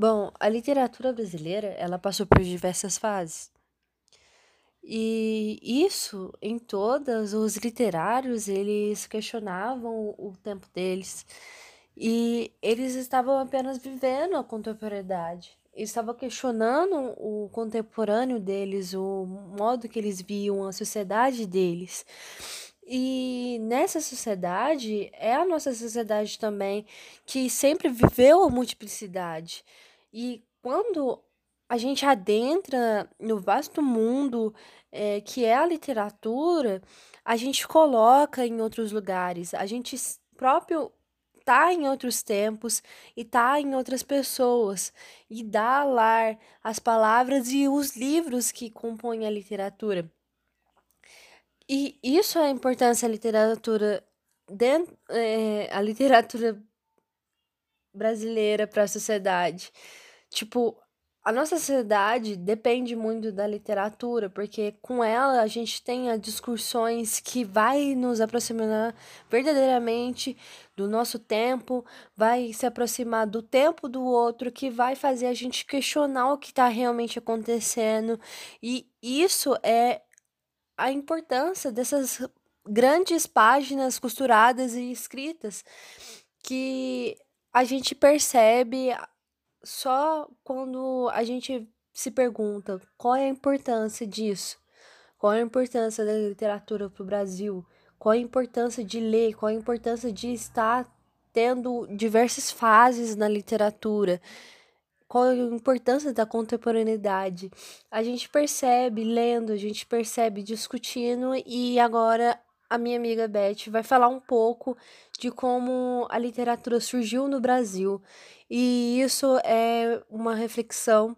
Bom, a literatura brasileira, ela passou por diversas fases. E isso, em todas, os literários, eles questionavam o tempo deles. E eles estavam apenas vivendo a contemporaneidade. Eles estavam questionando o contemporâneo deles, o modo que eles viam a sociedade deles. E nessa sociedade, é a nossa sociedade também, que sempre viveu a multiplicidade. E quando a gente adentra no vasto mundo é, que é a literatura, a gente coloca em outros lugares, a gente próprio tá em outros tempos e tá em outras pessoas e dá lar às palavras e os livros que compõem a literatura. E isso é a importância da literatura dentro, é, a literatura brasileira para a sociedade. Tipo, a nossa sociedade depende muito da literatura, porque com ela a gente tem discussões que vai nos aproximar verdadeiramente do nosso tempo, vai se aproximar do tempo do outro, que vai fazer a gente questionar o que está realmente acontecendo. E isso é a importância dessas grandes páginas costuradas e escritas que a gente percebe só quando a gente se pergunta qual é a importância disso, qual é a importância da literatura para o Brasil, qual é a importância de ler, qual é a importância de estar tendo diversas fases na literatura, qual é a importância da contemporaneidade. A gente percebe lendo, a gente percebe discutindo e agora a minha amiga Beth vai falar um pouco de como a literatura surgiu no Brasil. E isso é uma reflexão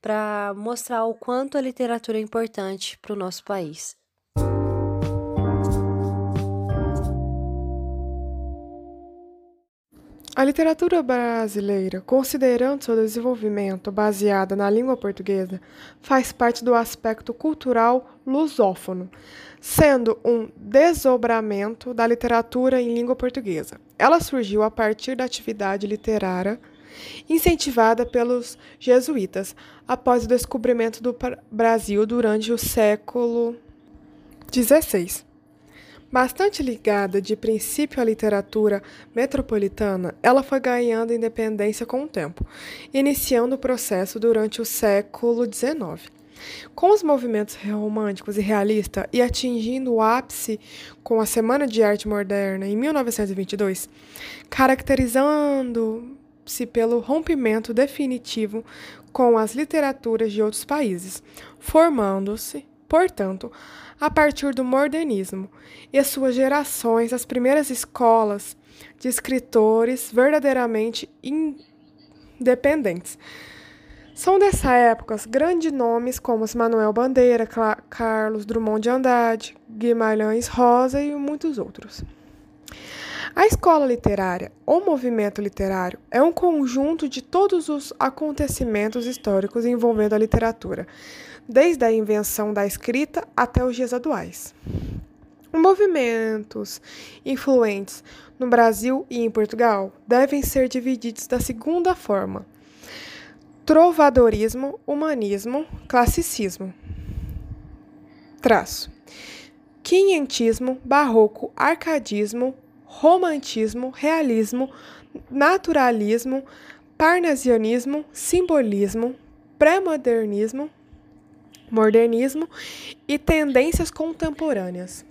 para mostrar o quanto a literatura é importante para o nosso país. A literatura brasileira, considerando seu desenvolvimento baseada na língua portuguesa, faz parte do aspecto cultural lusófono, sendo um desdobramento da literatura em língua portuguesa. Ela surgiu a partir da atividade literária incentivada pelos jesuítas após o descobrimento do Brasil durante o século XVI. Bastante ligada de princípio à literatura metropolitana, ela foi ganhando independência com o tempo, iniciando o processo durante o século XIX. Com os movimentos românticos e realistas e atingindo o ápice com a Semana de Arte Moderna em 1922, caracterizando-se pelo rompimento definitivo com as literaturas de outros países, formando-se portanto, a partir do modernismo e suas gerações, as primeiras escolas de escritores verdadeiramente independentes. São dessa época grandes nomes como Manuel Bandeira, Carlos Drummond de Andrade, Guimarães Rosa e muitos outros. A escola literária ou movimento literário é um conjunto de todos os acontecimentos históricos envolvendo a literatura, desde a invenção da escrita até os dias atuais. Movimentos influentes no Brasil e em Portugal devem ser divididos da seguinte forma: trovadorismo, humanismo, classicismo. Traço. Quinhentismo, barroco, arcadismo, romantismo, realismo, naturalismo, parnasianismo, simbolismo, pré-modernismo, modernismo e tendências contemporâneas.